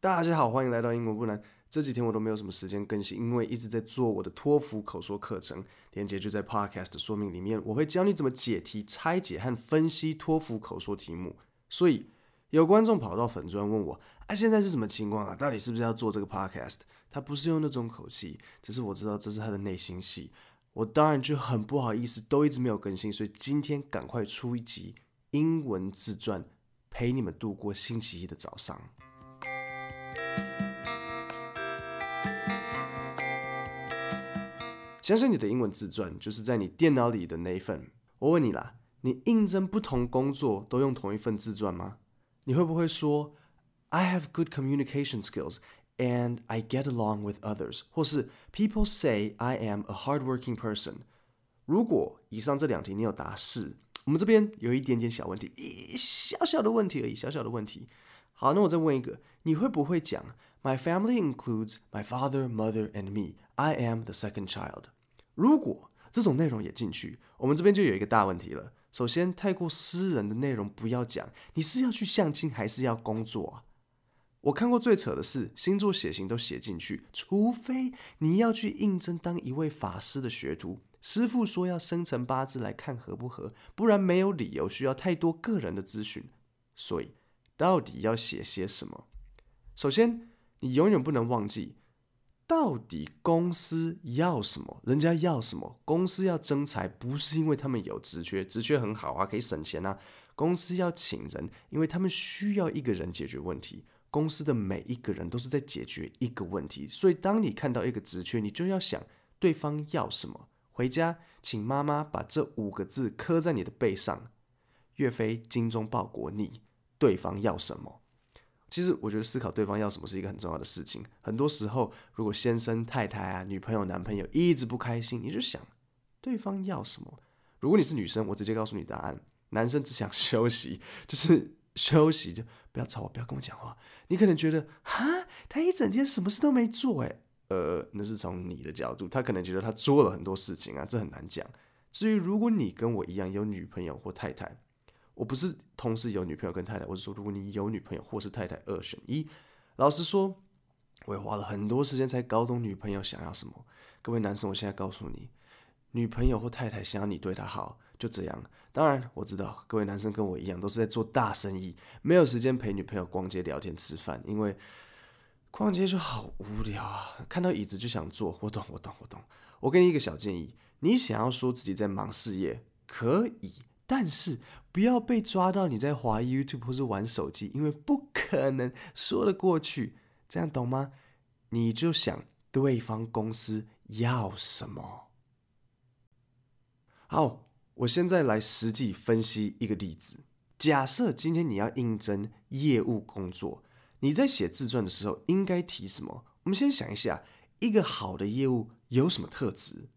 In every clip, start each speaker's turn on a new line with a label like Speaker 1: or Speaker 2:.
Speaker 1: 大家好，欢迎来到英文不难。这几天我都没有什么时间更新，因为一直在做我的托福口说课程，链接就在 Podcast 的说明里面。我会教你怎么解题、拆解和分析托福口说题目。所以有观众跑到粉专问我：“啊，现在是什么情况啊？到底是不是要做这个 Podcast？” 他不是用那种口气，只是我知道这是他的内心戏。我当然就很不好意思，都一直没有更新，所以今天赶快出一集英文自传，陪你们度过星期一的早上。相信你的英文自传就是在你电脑里的那一份。我问你啦，你应征不同工作都用同一份自传吗？你会不会说 I have good communication skills and I get along with others，或是 People say I am a hardworking person？如果以上这两题你有答是，我们这边有一点点小问题，一小小的问题而已，小小的问题。好，那我再问一个，你会不会讲 My family includes my father, mother, and me. I am the second child. 如果这种内容也进去，我们这边就有一个大问题了。首先，太过私人的内容不要讲。你是要去相亲还是要工作啊？我看过最扯的是星座血型都写进去，除非你要去应征当一位法师的学徒，师傅说要生辰八字来看合不合，不然没有理由需要太多个人的资讯。所以，到底要写些什么？首先，你永远不能忘记。到底公司要什么？人家要什么？公司要增财，不是因为他们有职缺，职缺很好啊，可以省钱啊。公司要请人，因为他们需要一个人解决问题。公司的每一个人都是在解决一个问题，所以当你看到一个职缺，你就要想对方要什么。回家请妈妈把这五个字刻在你的背上：岳飞精忠报国，你对方要什么？其实我觉得思考对方要什么是一个很重要的事情。很多时候，如果先生、太太啊、女朋友、男朋友一直不开心，你就想对方要什么。如果你是女生，我直接告诉你答案：男生只想 休息，就是 休息，就不要吵我，不要跟我讲话。你可能觉得，哈，他一整天什么事都没做，诶，呃，那是从你的角度，他可能觉得他做了很多事情啊，这很难讲。至于如果你跟我一样有女朋友或太太，我不是同时有女朋友跟太太，我是说，如果你有女朋友或是太太二选一，老实说，我也花了很多时间才搞懂女朋友想要什么。各位男生，我现在告诉你，女朋友或太太想要你对她好，就这样。当然，我知道各位男生跟我一样，都是在做大生意，没有时间陪女朋友逛街、聊天、吃饭，因为逛街就好无聊啊，看到椅子就想坐。我懂，我懂，我懂。我给你一个小建议，你想要说自己在忙事业，可以。但是不要被抓到你在滑 YouTube 或是玩手机，因为不可能说得过去，这样懂吗？你就想对方公司要什么。好，我现在来实际分析一个例子。假设今天你要应征业务工作，你在写自传的时候应该提什么？我们先想一下，一个好的业务有什么特质？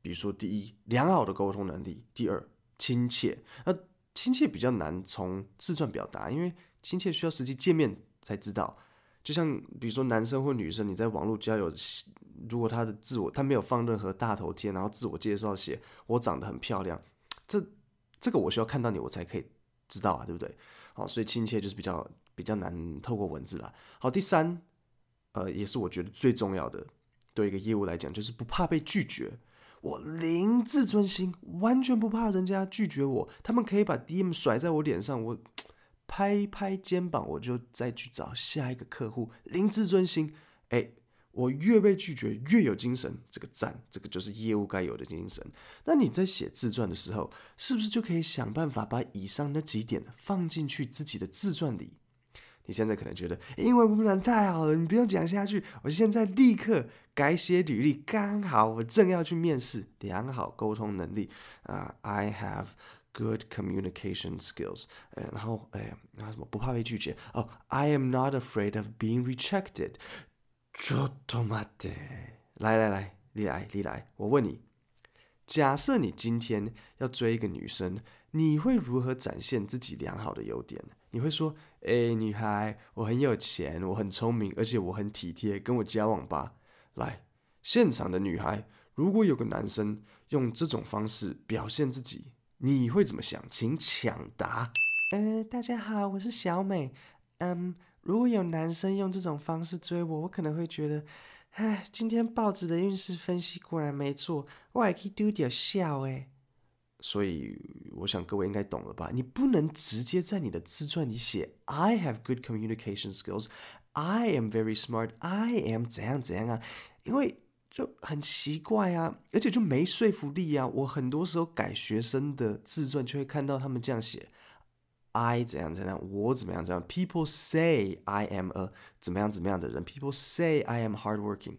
Speaker 1: 比如说，第一，良好的沟通能力；第二，亲切，那亲切比较难从自传表达，因为亲切需要实际见面才知道。就像比如说男生或女生，你在网络交友，如果他的自我他没有放任何大头贴，然后自我介绍写我长得很漂亮，这这个我需要看到你我才可以知道啊，对不对？好，所以亲切就是比较比较难透过文字啦。好，第三，呃，也是我觉得最重要的，对一个业务来讲，就是不怕被拒绝。我零自尊心，完全不怕人家拒绝我。他们可以把 DM 甩在我脸上，我 拍拍肩膀，我就再去找下一个客户。零自尊心，哎，我越被拒绝越有精神，这个赞，这个就是业务该有的精神。那你在写自传的时候，是不是就可以想办法把以上那几点放进去自己的自传里？你现在可能觉得英文不难太好了，你不用讲下去。我现在立刻改写履历，刚好我正要去面试。良好沟通能力啊、uh,，I have good communication skills。然后哎，然后什么不怕被拒绝哦、oh,，I am not afraid of being rejected。ちょっと待って，来来来，你来你来，我问你，假设你今天要追一个女生，你会如何展现自己良好的优点？ 你会说：“哎，女孩，我很有钱，我很聪明，而且我很体贴，跟我交往吧。”来，现场的女孩，如果有个男生用这种方式表现自己，你会怎么想？请抢答。呃，大家好，我是小美。嗯，如果有男生用这种方式追我，我可能会觉得，唉，今天报纸的运势分析果然没错，我还可以丢点笑诶。所以，我想各位应该懂了吧？你不能直接在你的自传里写 "I have good communication skills, I am very smart, I am 怎样怎样啊，因为就很奇怪啊，而且就没说服力啊。我很多时候改学生的自传，就会看到他们这样写。I 怎样怎样，我怎么样怎样。People say I am a 怎么样怎么样的人。People say I am hardworking。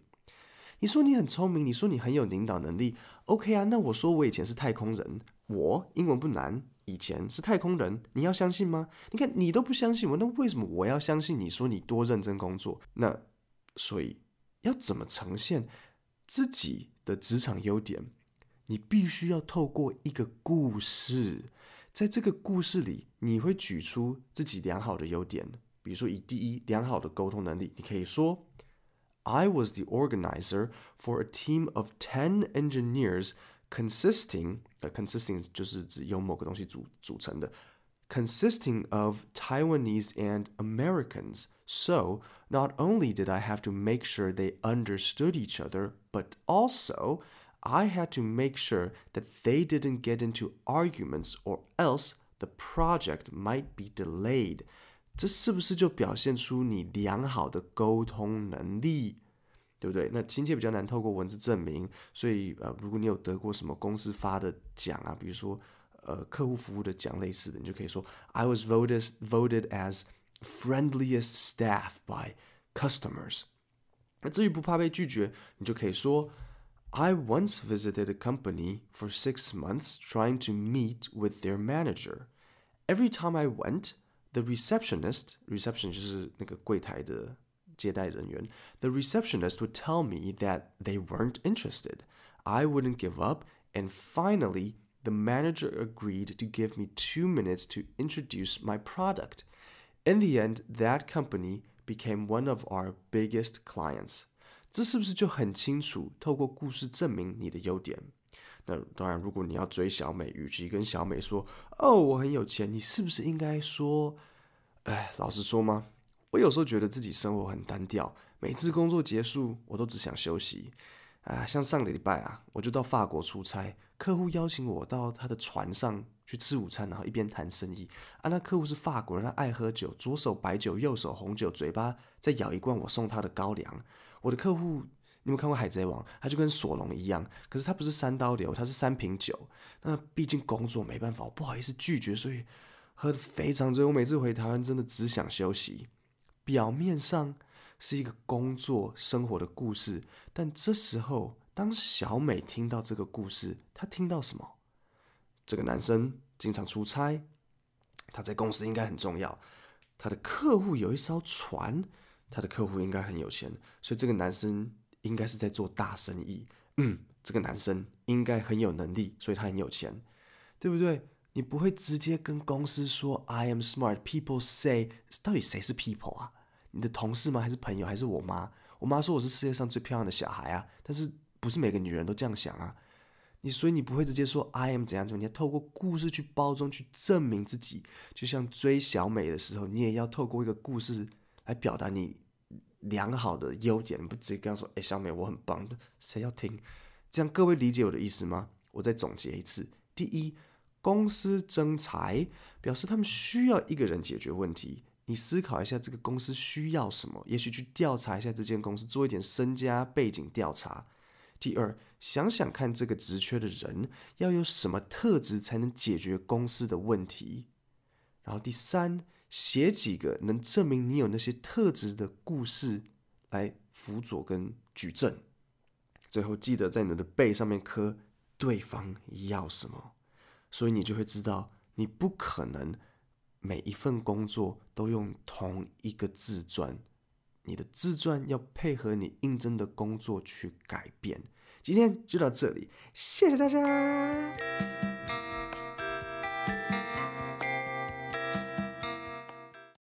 Speaker 1: 你说你很聪明，你说你很有领导能力，OK 啊？那我说我以前是太空人，我英文不难，以前是太空人，你要相信吗？你看你都不相信我，那为什么我要相信你说你多认真工作？那所以要怎么呈现自己的职场优点？你必须要透过一个故事。在这个故事里，你会举出自己良好的优点，比如说以第一，良好的沟通能力，你可以说 ，I was the organizer for a team of ten engineers consisting，呃，consisting 就是指由某个东西组组成的，consisting of Taiwanese and Americans. So not only did I have to make sure they understood each other, but also I had to make sure that they didn't get into arguments or else the project might be delayed. 这是不是就表现出你良好的沟通能力？对不对？那亲切比较难透过文字证明，所以呃，如果你有得过什么公司发的奖啊，比如说呃客户服务的奖类似的，你就可以说 I was voted voted as friendliest staff by customers。那至于不怕被拒绝，你就可以说。I once visited a company for six months trying to meet with their manager. Every time I went, the receptionist, reception 就是那个柜台的接待人员, the receptionist would tell me that they weren't interested. I wouldn't give up, and finally, the manager agreed to give me two minutes to introduce my product. In the end, that company became one of our biggest clients. 这是不是就很清楚？透过故事证明你的优点。 那当然，如果你要追小美，与其跟小美说“哦，我很有钱”，你是不是应该说：“哎，老实说吗？我有时候觉得自己生活很单调，每次工作结束，我都只想休息。啊，像上个礼拜啊，我就到法国出差，客户邀请我到他的船上去吃午餐，然后一边谈生意。啊，那客户是法国人，他爱喝酒，左手白酒，右手红酒，嘴巴再咬一罐我送他的高粱。”我的客户，你有看过《海贼王》？他就跟索隆一样，可是他不是三刀流，他是三瓶酒。那毕竟工作没办法，我不好意思拒绝，所以喝得非常醉。我每次回台湾，真的只想休息。表面上是一个工作生活的故事，但这时候，当小美听到这个故事，她听到什么？这个男生经常出差，他在公司应该很重要。他的客户有一艘船。他的客户应该很有钱，所以这个男生应该是在做大生意。嗯，这个男生应该很有能力，所以他很有钱，对不对？你不会直接跟公司说 “I am smart”。People say，到底谁是 people 啊？你的同事吗？还是朋友？还是我妈？我妈说我是世界上最漂亮的小孩啊，但是不是每个女人都这样想啊？你所以你不会直接说 “I am 怎样怎样”，你要透过故事去包装，去证明自己。就像追小美的时候，你也要透过一个故事。来表达你良好的优点，你不直接跟他说：“哎，小美，我很棒的。”谁要听？这样各位理解我的意思吗？我再总结一次：第一，公司征才表示他们需要一个人解决问题。你思考一下，这个公司需要什么？也许去调查一下这间公司，做一点身家背景调查。第二，想想看，这个职缺的人要有什么特质才能解决公司的问题？然后第三。写几个能证明你有那些特质的故事来辅佐跟举证，最后记得在你的背上面刻对方要什么，所以你就会知道你不可能每一份工作都用同一个自传，你的自传要配合你应征的工作去改变。今天就到这里，谢谢大家。